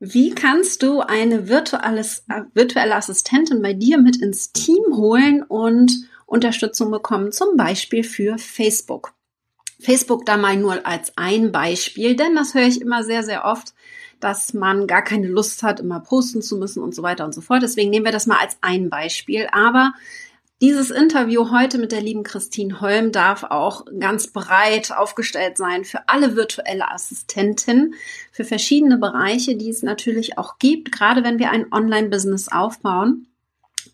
Wie kannst du eine virtuelles, äh, virtuelle Assistentin bei dir mit ins Team holen und Unterstützung bekommen, zum Beispiel für Facebook? Facebook da mal nur als ein Beispiel, denn das höre ich immer sehr, sehr oft, dass man gar keine Lust hat, immer posten zu müssen und so weiter und so fort. Deswegen nehmen wir das mal als ein Beispiel. Aber dieses Interview heute mit der lieben Christine Holm darf auch ganz breit aufgestellt sein für alle virtuelle Assistenten, für verschiedene Bereiche, die es natürlich auch gibt, gerade wenn wir ein Online-Business aufbauen.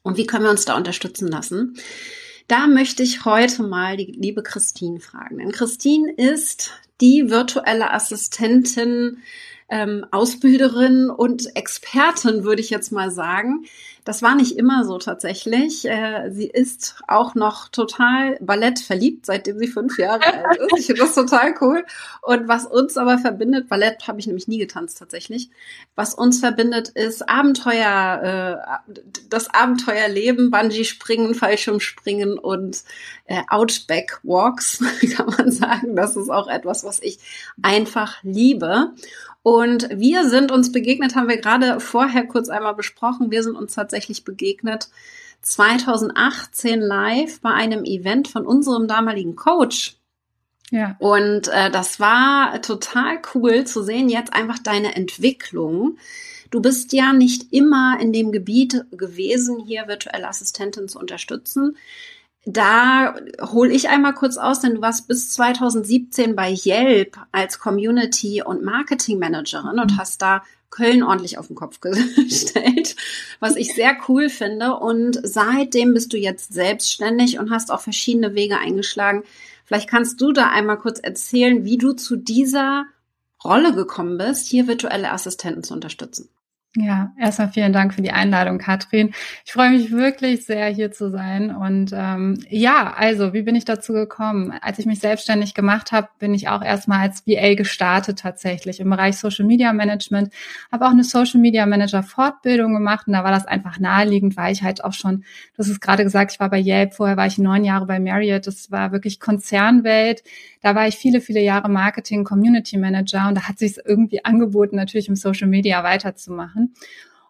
Und wie können wir uns da unterstützen lassen? Da möchte ich heute mal die liebe Christine fragen. Denn Christine ist die virtuelle Assistentin ähm, Ausbilderin und Expertin, würde ich jetzt mal sagen. Das war nicht immer so tatsächlich. Äh, sie ist auch noch total Ballett verliebt, seitdem sie fünf Jahre alt ist. Ich finde das total cool. Und was uns aber verbindet, Ballett habe ich nämlich nie getanzt tatsächlich. Was uns verbindet, ist Abenteuer, äh, das Abenteuerleben, Bungee-Springen, Fallschirmspringen und äh, Outback-Walks, kann man sagen. Das ist auch etwas, was ich einfach liebe. Und wir sind uns begegnet, haben wir gerade vorher kurz einmal besprochen. Wir sind uns tatsächlich begegnet 2018 live bei einem Event von unserem damaligen Coach. Ja. Und äh, das war total cool zu sehen, jetzt einfach deine Entwicklung. Du bist ja nicht immer in dem Gebiet gewesen, hier virtuelle Assistentin zu unterstützen da hole ich einmal kurz aus, denn du warst bis 2017 bei Yelp als Community und Marketing Managerin und hast da Köln ordentlich auf den Kopf gestellt, was ich sehr cool finde. Und seitdem bist du jetzt selbstständig und hast auch verschiedene Wege eingeschlagen. Vielleicht kannst du da einmal kurz erzählen, wie du zu dieser Rolle gekommen bist, hier virtuelle Assistenten zu unterstützen. Ja, erstmal vielen Dank für die Einladung, Katrin. Ich freue mich wirklich sehr, hier zu sein. Und ähm, ja, also, wie bin ich dazu gekommen? Als ich mich selbstständig gemacht habe, bin ich auch erstmal als VA gestartet tatsächlich im Bereich Social Media Management. Habe auch eine Social Media Manager Fortbildung gemacht und da war das einfach naheliegend, weil ich halt auch schon, hast es gerade gesagt, ich war bei Yelp, vorher war ich neun Jahre bei Marriott. Das war wirklich Konzernwelt. Da war ich viele, viele Jahre Marketing Community Manager und da hat sich irgendwie angeboten, natürlich im Social Media weiterzumachen.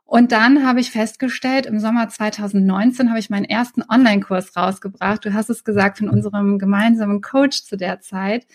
Und dann habe ich festgestellt, im Sommer 2019 habe ich meinen ersten Online-Kurs rausgebracht. Du hast es gesagt, von unserem gemeinsamen Coach zu der Zeit.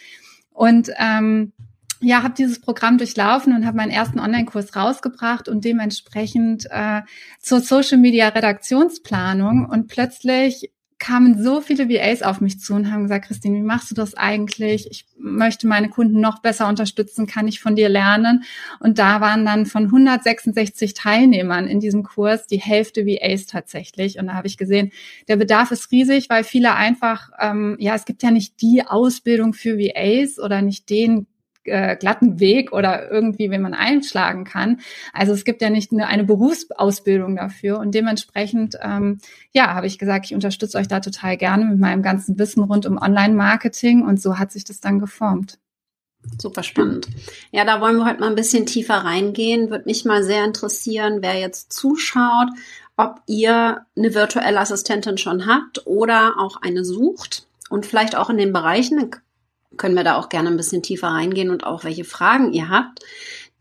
Und ähm, ja, habe dieses Programm durchlaufen und habe meinen ersten Online-Kurs rausgebracht und dementsprechend äh, zur Social Media Redaktionsplanung und plötzlich kamen so viele VAs auf mich zu und haben gesagt, Christine, wie machst du das eigentlich? Ich möchte meine Kunden noch besser unterstützen, kann ich von dir lernen? Und da waren dann von 166 Teilnehmern in diesem Kurs die Hälfte VAs tatsächlich. Und da habe ich gesehen, der Bedarf ist riesig, weil viele einfach, ähm, ja, es gibt ja nicht die Ausbildung für VAs oder nicht den äh, glatten Weg oder irgendwie, wenn man einschlagen kann. Also es gibt ja nicht eine, eine Berufsausbildung dafür und dementsprechend, ähm, ja, habe ich gesagt, ich unterstütze euch da total gerne mit meinem ganzen Wissen rund um Online-Marketing und so hat sich das dann geformt. Super spannend. Ja, da wollen wir heute mal ein bisschen tiefer reingehen. Würde mich mal sehr interessieren, wer jetzt zuschaut, ob ihr eine virtuelle Assistentin schon habt oder auch eine sucht und vielleicht auch in den Bereichen, können wir da auch gerne ein bisschen tiefer reingehen und auch welche Fragen ihr habt.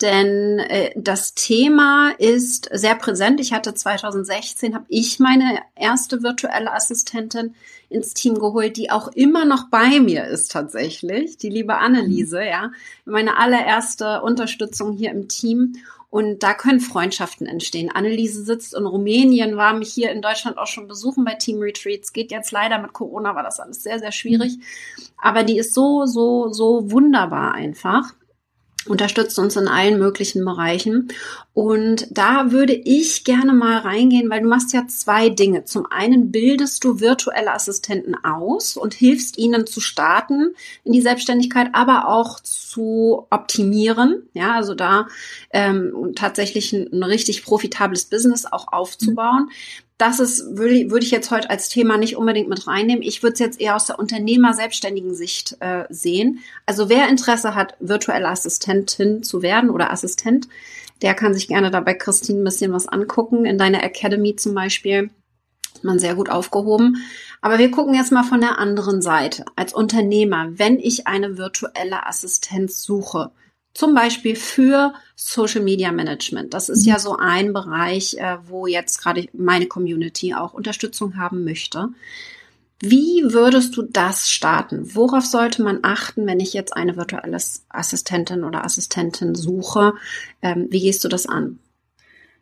Denn äh, das Thema ist sehr präsent. Ich hatte 2016, habe ich meine erste virtuelle Assistentin ins Team geholt, die auch immer noch bei mir ist tatsächlich, die liebe Anneliese, ja, meine allererste Unterstützung hier im Team. Und da können Freundschaften entstehen. Anneliese sitzt in Rumänien, war mich hier in Deutschland auch schon besuchen bei Team Retreats. Geht jetzt leider mit Corona, war das alles sehr, sehr schwierig. Aber die ist so, so, so wunderbar einfach unterstützt uns in allen möglichen Bereichen. Und da würde ich gerne mal reingehen, weil du machst ja zwei Dinge. Zum einen bildest du virtuelle Assistenten aus und hilfst ihnen zu starten in die Selbstständigkeit, aber auch zu optimieren. Ja, also da ähm, tatsächlich ein, ein richtig profitables Business auch aufzubauen das ist, würde, würde ich jetzt heute als Thema nicht unbedingt mit reinnehmen. Ich würde es jetzt eher aus der Unternehmer-selbstständigen Sicht äh, sehen. Also wer Interesse hat, virtuelle Assistentin zu werden oder Assistent, der kann sich gerne dabei Christine ein bisschen was angucken. In deiner Academy zum Beispiel ist man sehr gut aufgehoben. Aber wir gucken jetzt mal von der anderen Seite. Als Unternehmer, wenn ich eine virtuelle Assistenz suche, zum Beispiel für Social Media Management. Das ist ja so ein Bereich, äh, wo jetzt gerade meine Community auch Unterstützung haben möchte. Wie würdest du das starten? Worauf sollte man achten, wenn ich jetzt eine virtuelle Assistentin oder Assistentin suche? Ähm, wie gehst du das an?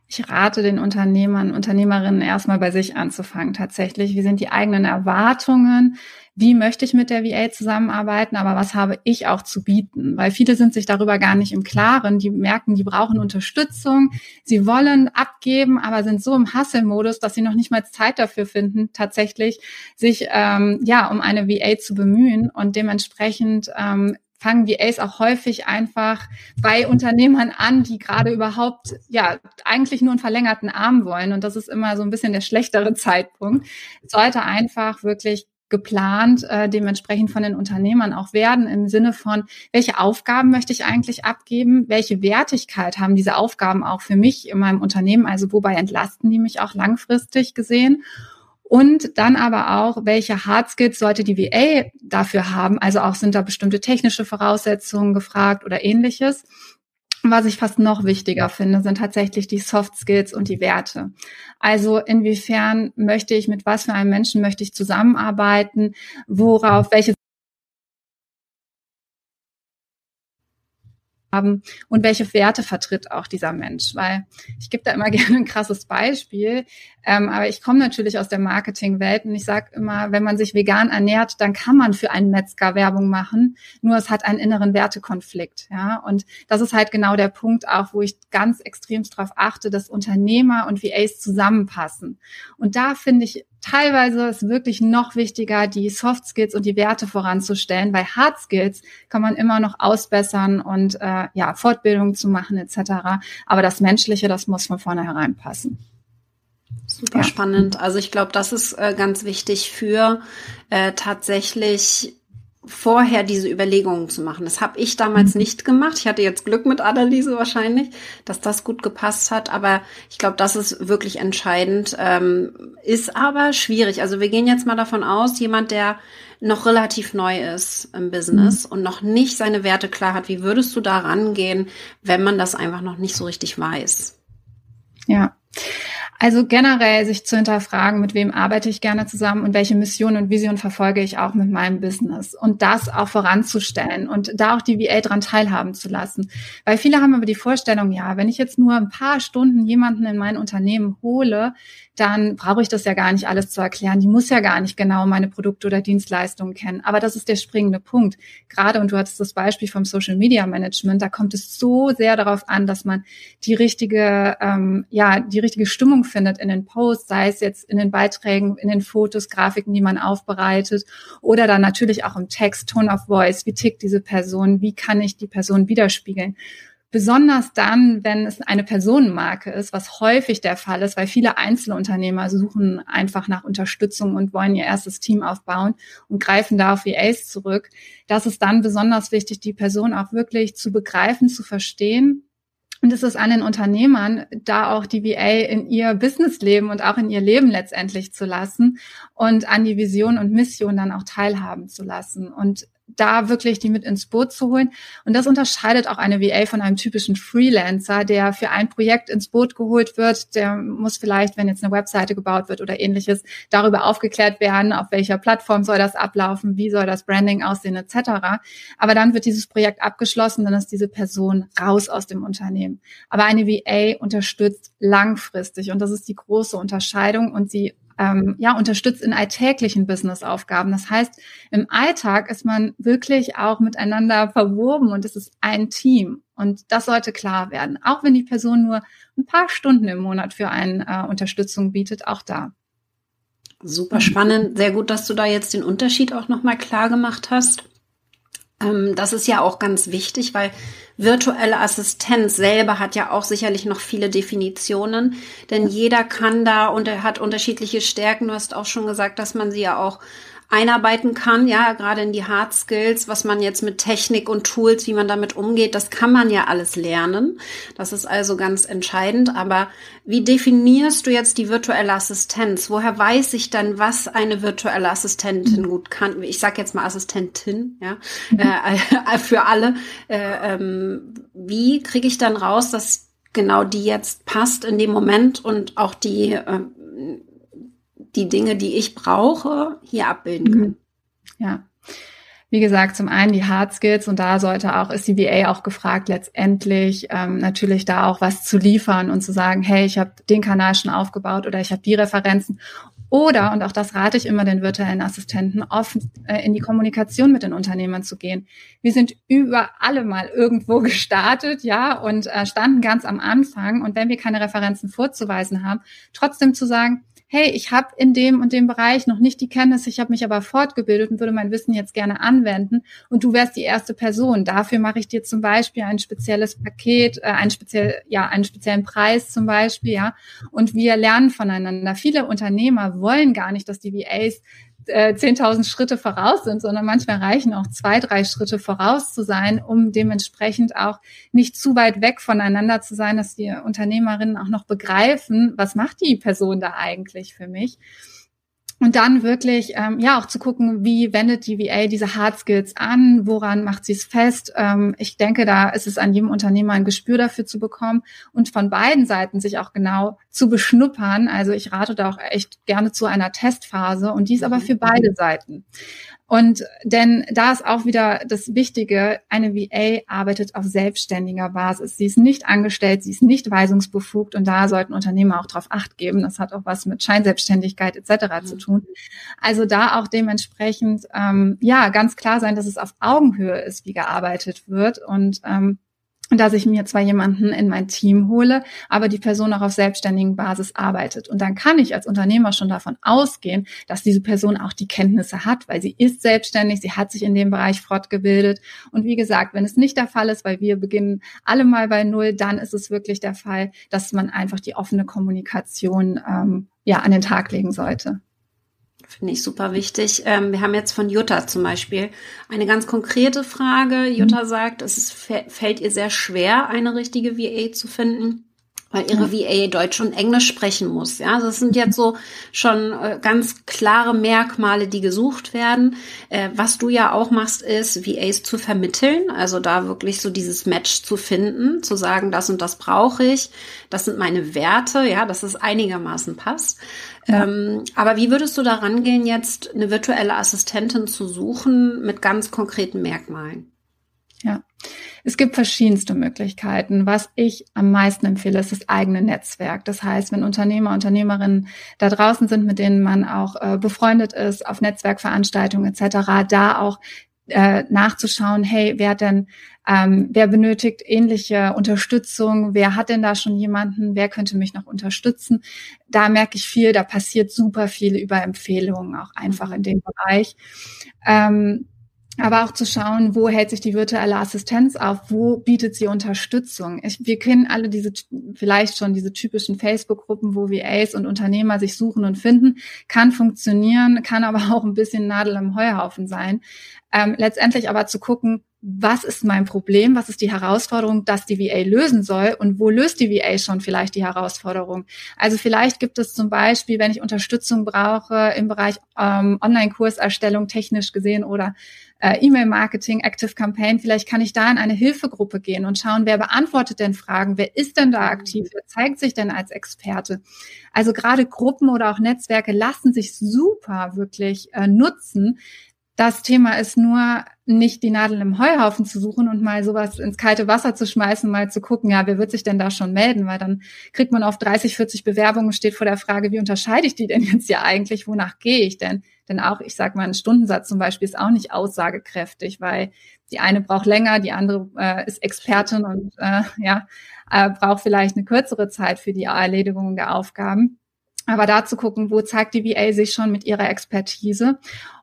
Ich rate den Unternehmern, Unternehmerinnen erstmal bei sich anzufangen tatsächlich. Wie sind die eigenen Erwartungen? Wie möchte ich mit der VA zusammenarbeiten? Aber was habe ich auch zu bieten? Weil viele sind sich darüber gar nicht im Klaren. Die merken, die brauchen Unterstützung. Sie wollen abgeben, aber sind so im Hustle-Modus, dass sie noch nicht mal Zeit dafür finden, tatsächlich sich ähm, ja um eine VA zu bemühen. Und dementsprechend ähm, fangen VAs auch häufig einfach bei Unternehmern an, die gerade überhaupt, ja, eigentlich nur einen verlängerten Arm wollen. Und das ist immer so ein bisschen der schlechtere Zeitpunkt. Es sollte einfach wirklich geplant, äh, dementsprechend von den Unternehmern auch werden, im Sinne von, welche Aufgaben möchte ich eigentlich abgeben, welche Wertigkeit haben diese Aufgaben auch für mich in meinem Unternehmen, also wobei entlasten die mich auch langfristig gesehen und dann aber auch, welche Hard Skills sollte die VA dafür haben? Also auch sind da bestimmte technische Voraussetzungen gefragt oder ähnliches. Was ich fast noch wichtiger finde, sind tatsächlich die Soft Skills und die Werte. Also inwiefern möchte ich, mit was für einem Menschen möchte ich zusammenarbeiten, worauf, welche haben und welche Werte vertritt auch dieser Mensch. Weil ich gebe da immer gerne ein krasses Beispiel, ähm, aber ich komme natürlich aus der Marketingwelt und ich sage immer, wenn man sich vegan ernährt, dann kann man für einen Metzger Werbung machen, nur es hat einen inneren Wertekonflikt. Ja? Und das ist halt genau der Punkt auch, wo ich ganz extremst darauf achte, dass Unternehmer und VAs zusammenpassen. Und da finde ich teilweise ist wirklich noch wichtiger, die Soft Skills und die Werte voranzustellen, weil Hard Skills kann man immer noch ausbessern und äh, ja Fortbildung zu machen etc. Aber das Menschliche, das muss von vornherein passen. Super ja. spannend. Also ich glaube, das ist äh, ganz wichtig für äh, tatsächlich vorher diese Überlegungen zu machen. Das habe ich damals mhm. nicht gemacht. Ich hatte jetzt Glück mit Anneliese wahrscheinlich, dass das gut gepasst hat. Aber ich glaube, das ist wirklich entscheidend. Ähm, ist aber schwierig. Also wir gehen jetzt mal davon aus, jemand, der noch relativ neu ist im Business mhm. und noch nicht seine Werte klar hat, wie würdest du da rangehen, wenn man das einfach noch nicht so richtig weiß? Ja. Also generell sich zu hinterfragen, mit wem arbeite ich gerne zusammen und welche Mission und Vision verfolge ich auch mit meinem Business und das auch voranzustellen und da auch die VA dran teilhaben zu lassen. Weil viele haben aber die Vorstellung, ja, wenn ich jetzt nur ein paar Stunden jemanden in mein Unternehmen hole, dann brauche ich das ja gar nicht alles zu erklären. Die muss ja gar nicht genau meine Produkte oder Dienstleistungen kennen. Aber das ist der springende Punkt. Gerade, und du hattest das Beispiel vom Social Media Management, da kommt es so sehr darauf an, dass man die richtige, ähm, ja, die richtige Stimmung findet in den Posts, sei es jetzt in den Beiträgen, in den Fotos, Grafiken, die man aufbereitet oder dann natürlich auch im Text, Tone of Voice, wie tickt diese Person, wie kann ich die Person widerspiegeln. Besonders dann, wenn es eine Personenmarke ist, was häufig der Fall ist, weil viele Einzelunternehmer suchen einfach nach Unterstützung und wollen ihr erstes Team aufbauen und greifen da auf VAs zurück. Das ist dann besonders wichtig, die Person auch wirklich zu begreifen, zu verstehen und es ist an den Unternehmern, da auch die VA in ihr Businessleben und auch in ihr Leben letztendlich zu lassen und an die Vision und Mission dann auch teilhaben zu lassen. Und da wirklich die mit ins Boot zu holen. Und das unterscheidet auch eine VA von einem typischen Freelancer, der für ein Projekt ins Boot geholt wird. Der muss vielleicht, wenn jetzt eine Webseite gebaut wird oder ähnliches, darüber aufgeklärt werden, auf welcher Plattform soll das ablaufen, wie soll das Branding aussehen etc. Aber dann wird dieses Projekt abgeschlossen, dann ist diese Person raus aus dem Unternehmen. Aber eine VA unterstützt langfristig und das ist die große Unterscheidung und sie ähm, ja, unterstützt in alltäglichen Businessaufgaben. Das heißt, im Alltag ist man wirklich auch miteinander verwoben und es ist ein Team. Und das sollte klar werden. Auch wenn die Person nur ein paar Stunden im Monat für eine äh, Unterstützung bietet, auch da. Super spannend. Sehr gut, dass du da jetzt den Unterschied auch nochmal klar gemacht hast. Ähm, das ist ja auch ganz wichtig, weil virtuelle Assistenz selber hat ja auch sicherlich noch viele Definitionen, denn jeder kann da und er hat unterschiedliche Stärken. Du hast auch schon gesagt, dass man sie ja auch einarbeiten kann, ja, gerade in die Hard Skills, was man jetzt mit Technik und Tools, wie man damit umgeht, das kann man ja alles lernen. Das ist also ganz entscheidend. Aber wie definierst du jetzt die virtuelle Assistenz? Woher weiß ich dann, was eine virtuelle Assistentin mhm. gut kann? Ich sage jetzt mal Assistentin, ja, mhm. äh, für alle. Äh, ähm, wie kriege ich dann raus, dass genau die jetzt passt in dem Moment und auch die äh, die Dinge, die ich brauche, hier abbilden kann. Mhm. Ja. Wie gesagt, zum einen die Hard Skills und da sollte auch, ist die VA auch gefragt, letztendlich ähm, natürlich da auch was zu liefern und zu sagen, hey, ich habe den Kanal schon aufgebaut oder ich habe die Referenzen. Oder, und auch das rate ich immer den virtuellen Assistenten, offen äh, in die Kommunikation mit den Unternehmern zu gehen. Wir sind über alle mal irgendwo gestartet, ja, und äh, standen ganz am Anfang. Und wenn wir keine Referenzen vorzuweisen haben, trotzdem zu sagen, hey, ich habe in dem und dem Bereich noch nicht die Kenntnis, ich habe mich aber fortgebildet und würde mein Wissen jetzt gerne anwenden und du wärst die erste Person. Dafür mache ich dir zum Beispiel ein spezielles Paket, äh, ein speziell, ja, einen speziellen Preis zum Beispiel, ja. Und wir lernen voneinander. Viele Unternehmer wollen gar nicht, dass die VAs äh, 10.000 Schritte voraus sind, sondern manchmal reichen auch zwei, drei Schritte voraus zu sein, um dementsprechend auch nicht zu weit weg voneinander zu sein, dass die Unternehmerinnen auch noch begreifen, was macht die Person da eigentlich für mich. Und dann wirklich, ähm, ja, auch zu gucken, wie wendet die VA diese Hard Skills an, woran macht sie es fest. Ähm, ich denke, da ist es an jedem Unternehmer ein Gespür dafür zu bekommen und von beiden Seiten sich auch genau zu beschnuppern. Also ich rate da auch echt gerne zu einer Testphase und dies aber für beide Seiten. Und denn da ist auch wieder das Wichtige, eine VA arbeitet auf selbstständiger Basis. Sie ist nicht angestellt, sie ist nicht weisungsbefugt und da sollten Unternehmer auch darauf acht geben. Das hat auch was mit Scheinselbstständigkeit etc. Mhm. zu tun. Also da auch dementsprechend ähm, ja ganz klar sein, dass es auf Augenhöhe ist, wie gearbeitet wird und ähm, dass ich mir zwar jemanden in mein Team hole, aber die Person auch auf selbstständigen Basis arbeitet. Und dann kann ich als Unternehmer schon davon ausgehen, dass diese Person auch die Kenntnisse hat, weil sie ist selbstständig, sie hat sich in dem Bereich fortgebildet. Und wie gesagt, wenn es nicht der Fall ist, weil wir beginnen alle mal bei Null, dann ist es wirklich der Fall, dass man einfach die offene Kommunikation ähm, ja an den Tag legen sollte. Finde ich super wichtig. Ähm, wir haben jetzt von Jutta zum Beispiel eine ganz konkrete Frage. Jutta mhm. sagt, es ist, fällt ihr sehr schwer, eine richtige VA zu finden weil ihre VA Deutsch und Englisch sprechen muss. Ja, also das sind jetzt so schon äh, ganz klare Merkmale, die gesucht werden. Äh, was du ja auch machst, ist VAs zu vermitteln, also da wirklich so dieses Match zu finden, zu sagen, das und das brauche ich, das sind meine Werte, ja, dass es einigermaßen passt. Ja. Ähm, aber wie würdest du daran gehen, jetzt eine virtuelle Assistentin zu suchen mit ganz konkreten Merkmalen? Ja, es gibt verschiedenste Möglichkeiten. Was ich am meisten empfehle, ist das eigene Netzwerk. Das heißt, wenn Unternehmer, Unternehmerinnen da draußen sind, mit denen man auch äh, befreundet ist, auf Netzwerkveranstaltungen etc., da auch äh, nachzuschauen, hey, wer denn, ähm, wer benötigt ähnliche Unterstützung, wer hat denn da schon jemanden, wer könnte mich noch unterstützen. Da merke ich viel, da passiert super viel über Empfehlungen auch einfach in dem Bereich. Ähm, aber auch zu schauen, wo hält sich die virtuelle Assistenz auf, wo bietet sie Unterstützung. Ich, wir kennen alle diese, vielleicht schon diese typischen Facebook-Gruppen, wo VAs und Unternehmer sich suchen und finden, kann funktionieren, kann aber auch ein bisschen Nadel im Heuhaufen sein. Ähm, letztendlich aber zu gucken, was ist mein Problem, was ist die Herausforderung, dass die VA lösen soll und wo löst die VA schon vielleicht die Herausforderung. Also vielleicht gibt es zum Beispiel, wenn ich Unterstützung brauche im Bereich ähm, Online-Kurserstellung technisch gesehen oder äh, E-Mail-Marketing, Active Campaign, vielleicht kann ich da in eine Hilfegruppe gehen und schauen, wer beantwortet denn Fragen, wer ist denn da aktiv, wer zeigt sich denn als Experte. Also gerade Gruppen oder auch Netzwerke lassen sich super wirklich äh, nutzen, das Thema ist nur nicht die Nadel im Heuhaufen zu suchen und mal sowas ins kalte Wasser zu schmeißen, mal zu gucken, ja, wer wird sich denn da schon melden? Weil dann kriegt man auf 30, 40 Bewerbungen, steht vor der Frage, wie unterscheide ich die denn jetzt ja eigentlich? Wonach gehe ich denn? Denn auch, ich sag mal, ein Stundensatz zum Beispiel ist auch nicht aussagekräftig, weil die eine braucht länger, die andere äh, ist Expertin und äh, ja, äh, braucht vielleicht eine kürzere Zeit für die Erledigung der Aufgaben. Aber da zu gucken, wo zeigt die VA sich schon mit ihrer Expertise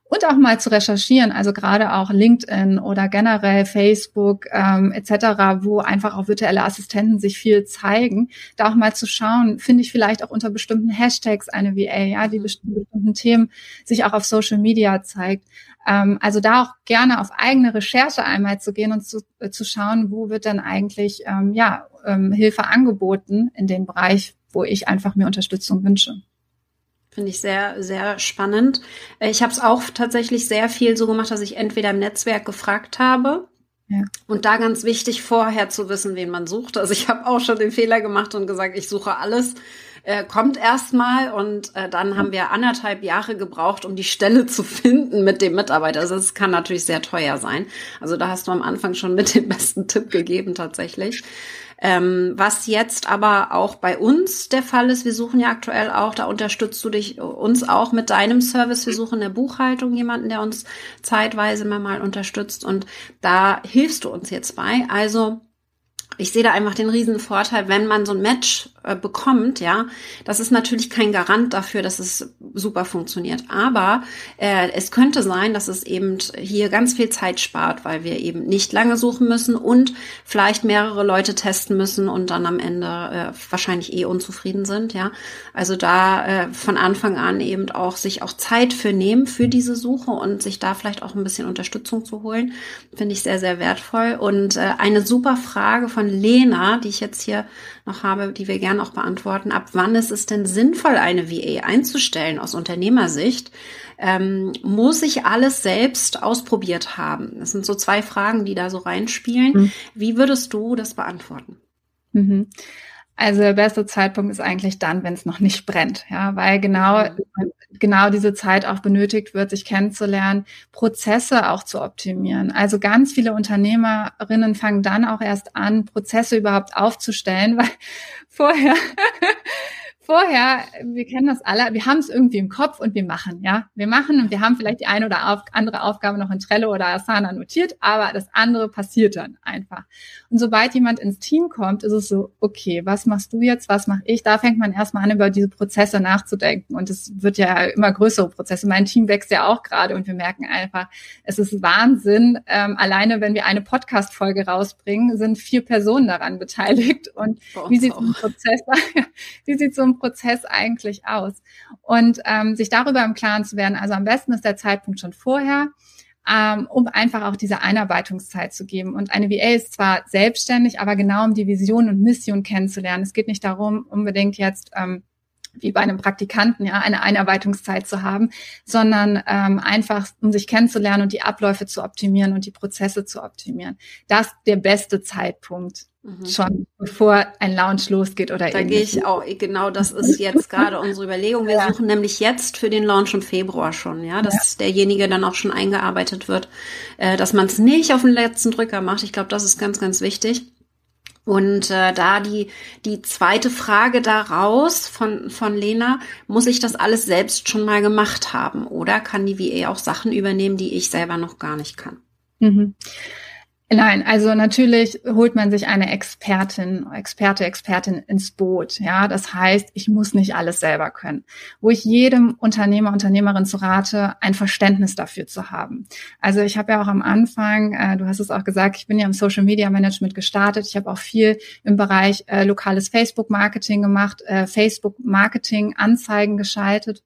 und auch mal zu recherchieren, also gerade auch LinkedIn oder generell Facebook ähm, etc., wo einfach auch virtuelle Assistenten sich viel zeigen, da auch mal zu schauen, finde ich vielleicht auch unter bestimmten Hashtags eine VA, ja, die mhm. bestimmten Themen sich auch auf Social Media zeigt. Ähm, also da auch gerne auf eigene Recherche einmal zu gehen und zu, äh, zu schauen, wo wird denn eigentlich ähm, ja ähm, Hilfe angeboten in dem Bereich, wo ich einfach mir Unterstützung wünsche. Finde ich sehr, sehr spannend. Äh, ich habe es auch tatsächlich sehr viel so gemacht, dass ich entweder im Netzwerk gefragt habe. Ja. Und da ganz wichtig, vorher zu wissen, wen man sucht. Also ich habe auch schon den Fehler gemacht und gesagt, ich suche alles. Äh, kommt erstmal und äh, dann haben wir anderthalb Jahre gebraucht, um die Stelle zu finden mit dem Mitarbeiter. Also es kann natürlich sehr teuer sein. Also da hast du am Anfang schon mit dem besten Tipp gegeben tatsächlich. Ähm, was jetzt aber auch bei uns der Fall ist, wir suchen ja aktuell auch, da unterstützt du dich uns auch mit deinem Service. Wir suchen in der Buchhaltung jemanden, der uns zeitweise mal unterstützt und da hilfst du uns jetzt bei. Also ich sehe da einfach den riesen Vorteil, wenn man so ein Match äh, bekommt, ja, das ist natürlich kein Garant dafür, dass es super funktioniert. Aber äh, es könnte sein, dass es eben hier ganz viel Zeit spart, weil wir eben nicht lange suchen müssen und vielleicht mehrere Leute testen müssen und dann am Ende äh, wahrscheinlich eh unzufrieden sind, ja. Also da äh, von Anfang an eben auch sich auch Zeit für nehmen für diese Suche und sich da vielleicht auch ein bisschen Unterstützung zu holen, finde ich sehr, sehr wertvoll. Und äh, eine super Frage von von Lena, die ich jetzt hier noch habe, die wir gerne auch beantworten. Ab wann ist es denn sinnvoll, eine VA einzustellen aus Unternehmersicht? Ähm, muss ich alles selbst ausprobiert haben? Das sind so zwei Fragen, die da so reinspielen. Mhm. Wie würdest du das beantworten? Mhm. Also der beste Zeitpunkt ist eigentlich dann, wenn es noch nicht brennt, ja, weil genau mhm. genau diese Zeit auch benötigt wird, sich kennenzulernen, Prozesse auch zu optimieren. Also ganz viele Unternehmerinnen fangen dann auch erst an, Prozesse überhaupt aufzustellen, weil vorher vorher, wir kennen das alle, wir haben es irgendwie im Kopf und wir machen, ja. Wir machen und wir haben vielleicht die eine oder auf, andere Aufgabe noch in Trello oder Asana notiert, aber das andere passiert dann einfach. Und sobald jemand ins Team kommt, ist es so, okay, was machst du jetzt, was mache ich? Da fängt man erstmal an, über diese Prozesse nachzudenken. Und es wird ja immer größere Prozesse. Mein Team wächst ja auch gerade und wir merken einfach, es ist Wahnsinn. Ähm, alleine, wenn wir eine Podcast-Folge rausbringen, sind vier Personen daran beteiligt. Und wie sieht so ein Prozess, wie sieht so ein Prozess eigentlich aus? Und ähm, sich darüber im Klaren zu werden, also am besten ist der Zeitpunkt schon vorher, ähm, um einfach auch diese Einarbeitungszeit zu geben. Und eine VA ist zwar selbstständig, aber genau um die Vision und Mission kennenzulernen. Es geht nicht darum, unbedingt jetzt ähm, wie bei einem Praktikanten, ja, eine Einarbeitungszeit zu haben, sondern ähm, einfach, um sich kennenzulernen und die Abläufe zu optimieren und die Prozesse zu optimieren. Das ist der beste Zeitpunkt. Mhm. Schon bevor ein Launch losgeht oder Da gehe ich auch, genau das ist jetzt gerade unsere Überlegung. Wir ja. suchen nämlich jetzt für den Launch im Februar schon, ja, dass ja. derjenige dann auch schon eingearbeitet wird, äh, dass man es nicht auf den letzten Drücker macht. Ich glaube, das ist ganz, ganz wichtig. Und äh, da die, die zweite Frage daraus von, von Lena, muss ich das alles selbst schon mal gemacht haben? Oder kann die VA auch Sachen übernehmen, die ich selber noch gar nicht kann? Mhm. Nein, also natürlich holt man sich eine Expertin, Experte, Expertin ins Boot. Ja, das heißt, ich muss nicht alles selber können. Wo ich jedem Unternehmer, Unternehmerin zu rate, ein Verständnis dafür zu haben. Also ich habe ja auch am Anfang, äh, du hast es auch gesagt, ich bin ja im Social Media Management gestartet. Ich habe auch viel im Bereich äh, lokales Facebook Marketing gemacht, äh, Facebook Marketing Anzeigen geschaltet.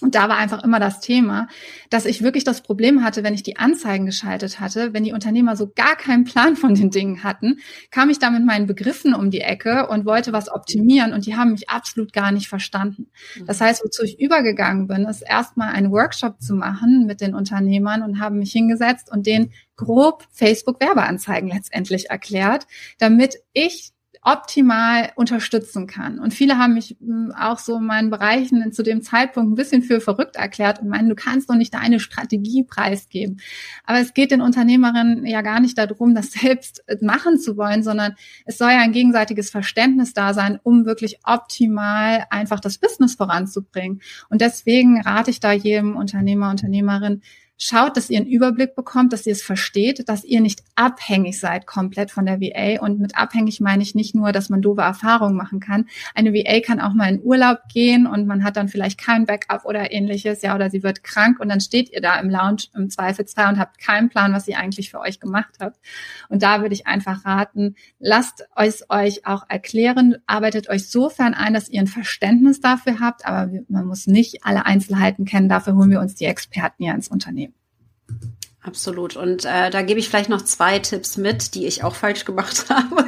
Und da war einfach immer das Thema, dass ich wirklich das Problem hatte, wenn ich die Anzeigen geschaltet hatte, wenn die Unternehmer so gar keinen Plan von den Dingen hatten, kam ich da mit meinen Begriffen um die Ecke und wollte was optimieren und die haben mich absolut gar nicht verstanden. Mhm. Das heißt, wozu ich übergegangen bin, ist erstmal einen Workshop zu machen mit den Unternehmern und haben mich hingesetzt und denen grob Facebook Werbeanzeigen letztendlich erklärt, damit ich optimal unterstützen kann. Und viele haben mich hm, auch so in meinen Bereichen zu dem Zeitpunkt ein bisschen für verrückt erklärt und meinen, du kannst doch nicht deine Strategie preisgeben. Aber es geht den Unternehmerinnen ja gar nicht darum, das selbst machen zu wollen, sondern es soll ja ein gegenseitiges Verständnis da sein, um wirklich optimal einfach das Business voranzubringen. Und deswegen rate ich da jedem Unternehmer, Unternehmerin, schaut, dass ihr einen Überblick bekommt, dass ihr es versteht, dass ihr nicht abhängig seid komplett von der VA. Und mit abhängig meine ich nicht nur, dass man doofe Erfahrungen machen kann. Eine VA kann auch mal in Urlaub gehen und man hat dann vielleicht kein Backup oder ähnliches, ja, oder sie wird krank und dann steht ihr da im Lounge im Zweifelsfall und habt keinen Plan, was sie eigentlich für euch gemacht habt. Und da würde ich einfach raten, lasst es euch auch erklären, arbeitet euch sofern ein, dass ihr ein Verständnis dafür habt, aber man muss nicht alle Einzelheiten kennen. Dafür holen wir uns die Experten ja ins Unternehmen. Absolut. Und äh, da gebe ich vielleicht noch zwei Tipps mit, die ich auch falsch gemacht habe.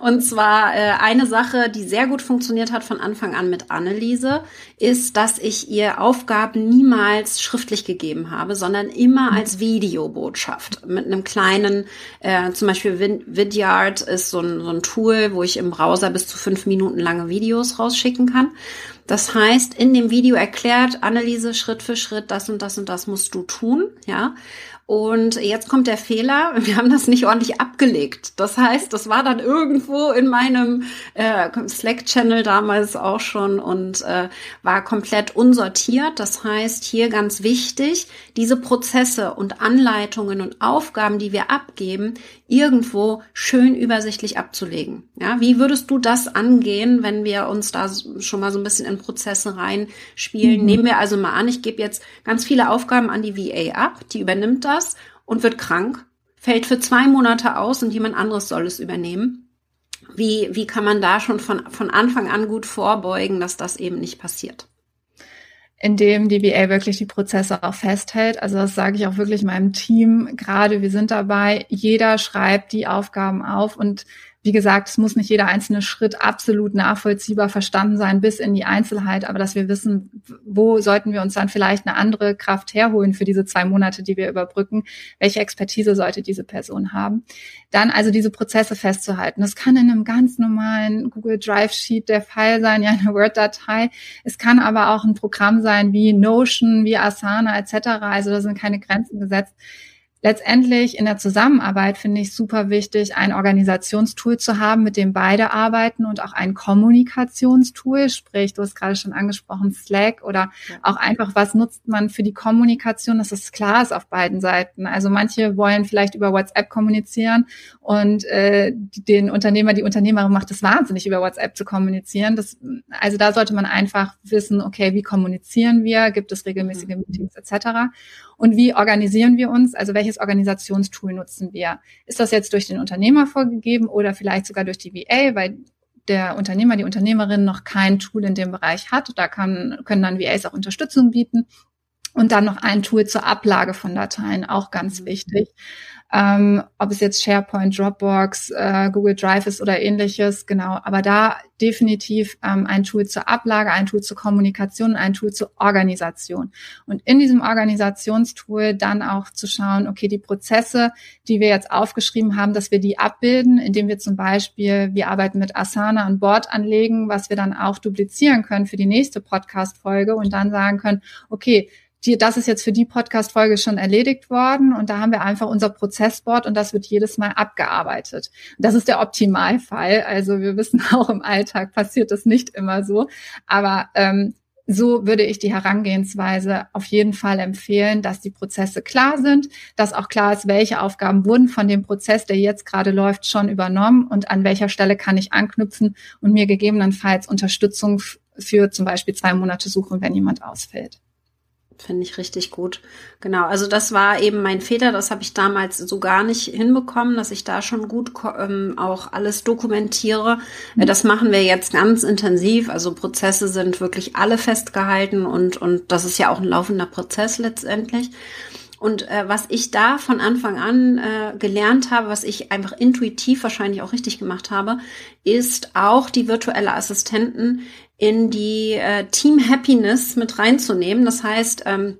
Und zwar äh, eine Sache, die sehr gut funktioniert hat von Anfang an mit Anneliese, ist, dass ich ihr Aufgaben niemals schriftlich gegeben habe, sondern immer mhm. als Videobotschaft mit einem kleinen, äh, zum Beispiel Vidyard ist so ein, so ein Tool, wo ich im Browser bis zu fünf Minuten lange Videos rausschicken kann. Das heißt, in dem Video erklärt Anneliese Schritt für Schritt, das und das und das musst du tun, ja. Und jetzt kommt der Fehler, wir haben das nicht ordentlich abgelegt. Das heißt, das war dann irgendwo in meinem äh, Slack-Channel damals auch schon und äh, war komplett unsortiert. Das heißt, hier ganz wichtig, diese Prozesse und Anleitungen und Aufgaben, die wir abgeben, irgendwo schön übersichtlich abzulegen. Ja, wie würdest du das angehen, wenn wir uns da schon mal so ein bisschen in Prozesse reinspielen? Mhm. Nehmen wir also mal an, ich gebe jetzt ganz viele Aufgaben an die VA ab, die übernimmt das und wird krank, fällt für zwei Monate aus und jemand anderes soll es übernehmen. Wie, wie kann man da schon von, von Anfang an gut vorbeugen, dass das eben nicht passiert? in dem die BA wirklich die Prozesse auch festhält. Also das sage ich auch wirklich meinem Team. Gerade wir sind dabei, jeder schreibt die Aufgaben auf und wie gesagt, es muss nicht jeder einzelne Schritt absolut nachvollziehbar verstanden sein bis in die Einzelheit, aber dass wir wissen, wo sollten wir uns dann vielleicht eine andere Kraft herholen für diese zwei Monate, die wir überbrücken, welche Expertise sollte diese Person haben. Dann also diese Prozesse festzuhalten. Das kann in einem ganz normalen Google Drive Sheet der Fall sein, ja eine Word-Datei. Es kann aber auch ein Programm sein wie Notion, wie Asana etc. Also da sind keine Grenzen gesetzt letztendlich in der Zusammenarbeit finde ich super wichtig, ein Organisationstool zu haben, mit dem beide arbeiten und auch ein Kommunikationstool, sprich, du hast gerade schon angesprochen, Slack oder ja. auch einfach, was nutzt man für die Kommunikation, dass es klar ist auf beiden Seiten. Also manche wollen vielleicht über WhatsApp kommunizieren und äh, den Unternehmer, die Unternehmerin macht es wahnsinnig, über WhatsApp zu kommunizieren. Das, also da sollte man einfach wissen, okay, wie kommunizieren wir, gibt es regelmäßige mhm. Meetings etc. Und wie organisieren wir uns? Also welches Organisationstool nutzen wir? Ist das jetzt durch den Unternehmer vorgegeben oder vielleicht sogar durch die VA, weil der Unternehmer, die Unternehmerin noch kein Tool in dem Bereich hat. Da kann, können dann VAs auch Unterstützung bieten. Und dann noch ein Tool zur Ablage von Dateien, auch ganz mhm. wichtig ähm, ob es jetzt SharePoint, Dropbox, äh, Google Drive ist oder ähnliches, genau. Aber da definitiv ähm, ein Tool zur Ablage, ein Tool zur Kommunikation, ein Tool zur Organisation. Und in diesem Organisationstool dann auch zu schauen, okay, die Prozesse, die wir jetzt aufgeschrieben haben, dass wir die abbilden, indem wir zum Beispiel, wir arbeiten mit Asana und Board anlegen, was wir dann auch duplizieren können für die nächste Podcast-Folge und dann sagen können, okay, die, das ist jetzt für die Podcast-Folge schon erledigt worden und da haben wir einfach unser Prozessboard und das wird jedes Mal abgearbeitet. Das ist der Optimalfall. Also wir wissen auch im Alltag passiert das nicht immer so, aber ähm, so würde ich die Herangehensweise auf jeden Fall empfehlen, dass die Prozesse klar sind, dass auch klar ist, welche Aufgaben wurden von dem Prozess, der jetzt gerade läuft, schon übernommen und an welcher Stelle kann ich anknüpfen und mir gegebenenfalls Unterstützung für zum Beispiel zwei Monate suchen, wenn jemand ausfällt. Finde ich richtig gut. Genau, also das war eben mein Fehler, das habe ich damals so gar nicht hinbekommen, dass ich da schon gut ähm, auch alles dokumentiere. Mhm. Das machen wir jetzt ganz intensiv, also Prozesse sind wirklich alle festgehalten und, und das ist ja auch ein laufender Prozess letztendlich. Und äh, was ich da von Anfang an äh, gelernt habe, was ich einfach intuitiv wahrscheinlich auch richtig gemacht habe, ist auch die virtuelle Assistenten in die äh, Team Happiness mit reinzunehmen. Das heißt, ähm,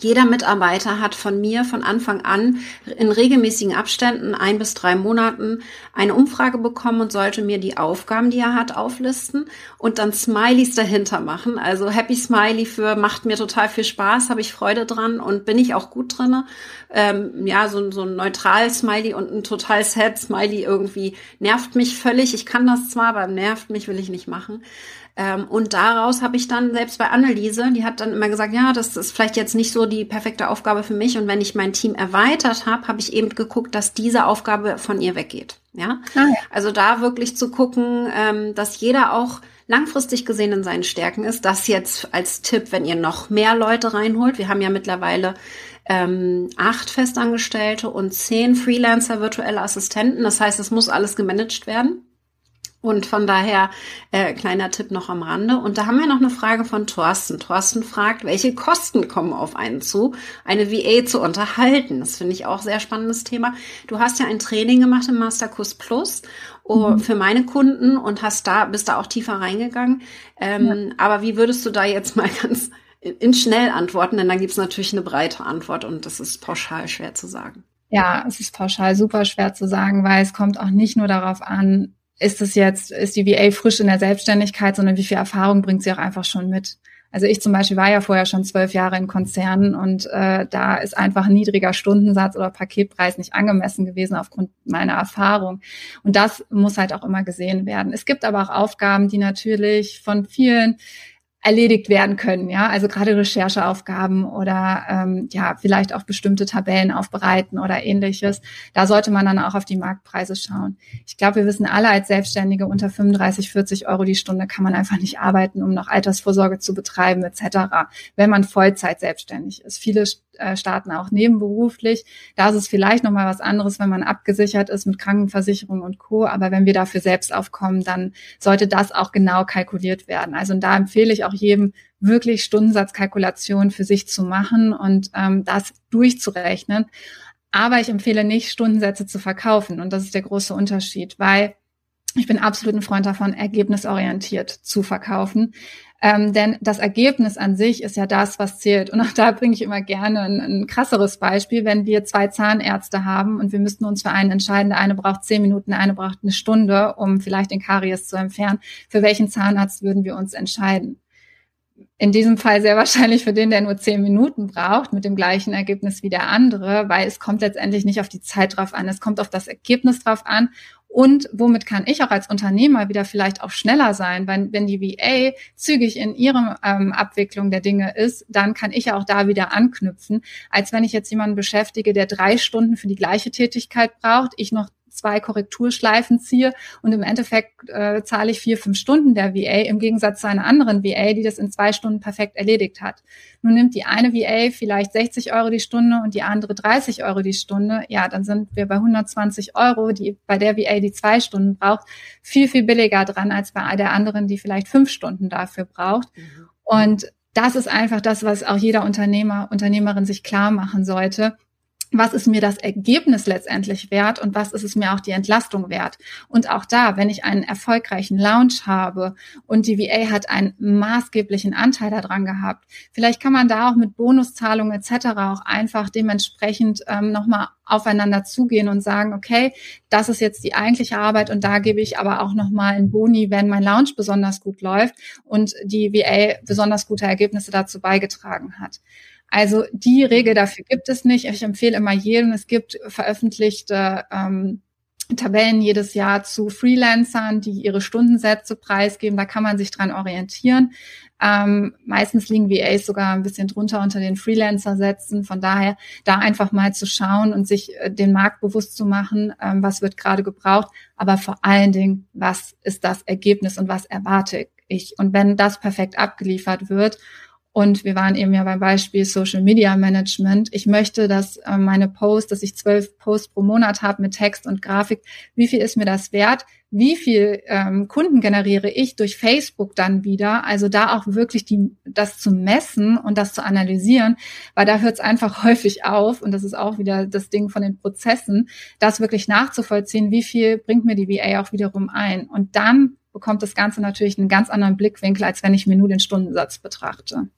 jeder Mitarbeiter hat von mir von Anfang an in regelmäßigen Abständen, ein bis drei Monaten, eine Umfrage bekommen und sollte mir die Aufgaben, die er hat, auflisten und dann Smileys dahinter machen. Also Happy Smiley für macht mir total viel Spaß, habe ich Freude dran und bin ich auch gut drinne. Ähm, ja, so, so ein neutral Smiley und ein total sad Smiley irgendwie nervt mich völlig. Ich kann das zwar, aber nervt mich, will ich nicht machen. Ähm, und daraus habe ich dann selbst bei Anneliese, die hat dann immer gesagt, ja, das ist vielleicht jetzt nicht so die perfekte Aufgabe für mich. Und wenn ich mein Team erweitert habe, habe ich eben geguckt, dass diese Aufgabe von ihr weggeht. Ja, ah, ja. also da wirklich zu gucken, ähm, dass jeder auch langfristig gesehen in seinen Stärken ist. Das jetzt als Tipp, wenn ihr noch mehr Leute reinholt. Wir haben ja mittlerweile ähm, acht Festangestellte und zehn Freelancer virtuelle Assistenten. Das heißt, es muss alles gemanagt werden. Und von daher äh, kleiner Tipp noch am Rande. Und da haben wir noch eine Frage von Thorsten. Thorsten fragt, welche Kosten kommen auf einen zu, eine VA zu unterhalten? Das finde ich auch sehr spannendes Thema. Du hast ja ein Training gemacht im Masterkurs Plus oh, mhm. für meine Kunden und hast da bist da auch tiefer reingegangen. Ähm, ja. Aber wie würdest du da jetzt mal ganz in schnell antworten? Denn dann gibt es natürlich eine breite Antwort und das ist pauschal schwer zu sagen. Ja, es ist pauschal super schwer zu sagen, weil es kommt auch nicht nur darauf an, ist es jetzt, ist die VA frisch in der Selbstständigkeit, sondern wie viel Erfahrung bringt sie auch einfach schon mit. Also ich zum Beispiel war ja vorher schon zwölf Jahre in Konzernen und äh, da ist einfach ein niedriger Stundensatz oder Paketpreis nicht angemessen gewesen aufgrund meiner Erfahrung. Und das muss halt auch immer gesehen werden. Es gibt aber auch Aufgaben, die natürlich von vielen erledigt werden können, ja, also gerade Rechercheaufgaben oder ähm, ja vielleicht auch bestimmte Tabellen aufbereiten oder ähnliches. Da sollte man dann auch auf die Marktpreise schauen. Ich glaube, wir wissen alle als Selbstständige unter 35, 40 Euro die Stunde kann man einfach nicht arbeiten, um noch Altersvorsorge zu betreiben etc. Wenn man Vollzeit selbstständig ist. Viele starten auch nebenberuflich. Da ist es vielleicht noch mal was anderes, wenn man abgesichert ist mit Krankenversicherung und Co. Aber wenn wir dafür selbst aufkommen, dann sollte das auch genau kalkuliert werden. Also da empfehle ich auch jedem wirklich Stundensatzkalkulation für sich zu machen und ähm, das durchzurechnen. Aber ich empfehle nicht, Stundensätze zu verkaufen. Und das ist der große Unterschied, weil ich bin absolut ein Freund davon, ergebnisorientiert zu verkaufen. Ähm, denn das Ergebnis an sich ist ja das, was zählt. Und auch da bringe ich immer gerne ein, ein krasseres Beispiel. Wenn wir zwei Zahnärzte haben und wir müssten uns für einen entscheiden, der eine braucht zehn Minuten, der eine braucht eine Stunde, um vielleicht den Karies zu entfernen, für welchen Zahnarzt würden wir uns entscheiden? in diesem Fall sehr wahrscheinlich für den, der nur zehn Minuten braucht, mit dem gleichen Ergebnis wie der andere, weil es kommt letztendlich nicht auf die Zeit drauf an, es kommt auf das Ergebnis drauf an und womit kann ich auch als Unternehmer wieder vielleicht auch schneller sein? Wenn, wenn die VA zügig in ihrer ähm, Abwicklung der Dinge ist, dann kann ich ja auch da wieder anknüpfen, als wenn ich jetzt jemanden beschäftige, der drei Stunden für die gleiche Tätigkeit braucht, ich noch zwei Korrekturschleifen ziehe und im Endeffekt äh, zahle ich vier, fünf Stunden der VA im Gegensatz zu einer anderen VA, die das in zwei Stunden perfekt erledigt hat. Nun nimmt die eine VA vielleicht 60 Euro die Stunde und die andere 30 Euro die Stunde. Ja, dann sind wir bei 120 Euro, die bei der VA, die zwei Stunden braucht, viel, viel billiger dran als bei der anderen, die vielleicht fünf Stunden dafür braucht. Mhm. Und das ist einfach das, was auch jeder Unternehmer, Unternehmerin sich klar machen sollte was ist mir das Ergebnis letztendlich wert und was ist es mir auch die Entlastung wert. Und auch da, wenn ich einen erfolgreichen Launch habe und die VA hat einen maßgeblichen Anteil daran gehabt, vielleicht kann man da auch mit Bonuszahlungen etc. auch einfach dementsprechend ähm, nochmal aufeinander zugehen und sagen, okay, das ist jetzt die eigentliche Arbeit und da gebe ich aber auch nochmal einen Boni, wenn mein Launch besonders gut läuft und die VA besonders gute Ergebnisse dazu beigetragen hat. Also die Regel dafür gibt es nicht. Ich empfehle immer jedem, es gibt veröffentlichte ähm, Tabellen jedes Jahr zu Freelancern, die ihre Stundensätze preisgeben. Da kann man sich dran orientieren. Ähm, meistens liegen VAs sogar ein bisschen drunter unter den Freelancer-Sätzen. Von daher da einfach mal zu schauen und sich äh, den Markt bewusst zu machen, ähm, was wird gerade gebraucht, aber vor allen Dingen, was ist das Ergebnis und was erwarte ich? Und wenn das perfekt abgeliefert wird und wir waren eben ja beim Beispiel Social Media Management. Ich möchte, dass äh, meine Posts, dass ich zwölf Posts pro Monat habe mit Text und Grafik. Wie viel ist mir das wert? Wie viel ähm, Kunden generiere ich durch Facebook dann wieder? Also da auch wirklich die, das zu messen und das zu analysieren, weil da hört es einfach häufig auf. Und das ist auch wieder das Ding von den Prozessen, das wirklich nachzuvollziehen. Wie viel bringt mir die VA auch wiederum ein? Und dann bekommt das Ganze natürlich einen ganz anderen Blickwinkel, als wenn ich mir nur den Stundensatz betrachte.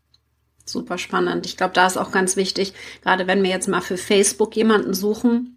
Super spannend. Ich glaube, da ist auch ganz wichtig, gerade wenn wir jetzt mal für Facebook jemanden suchen,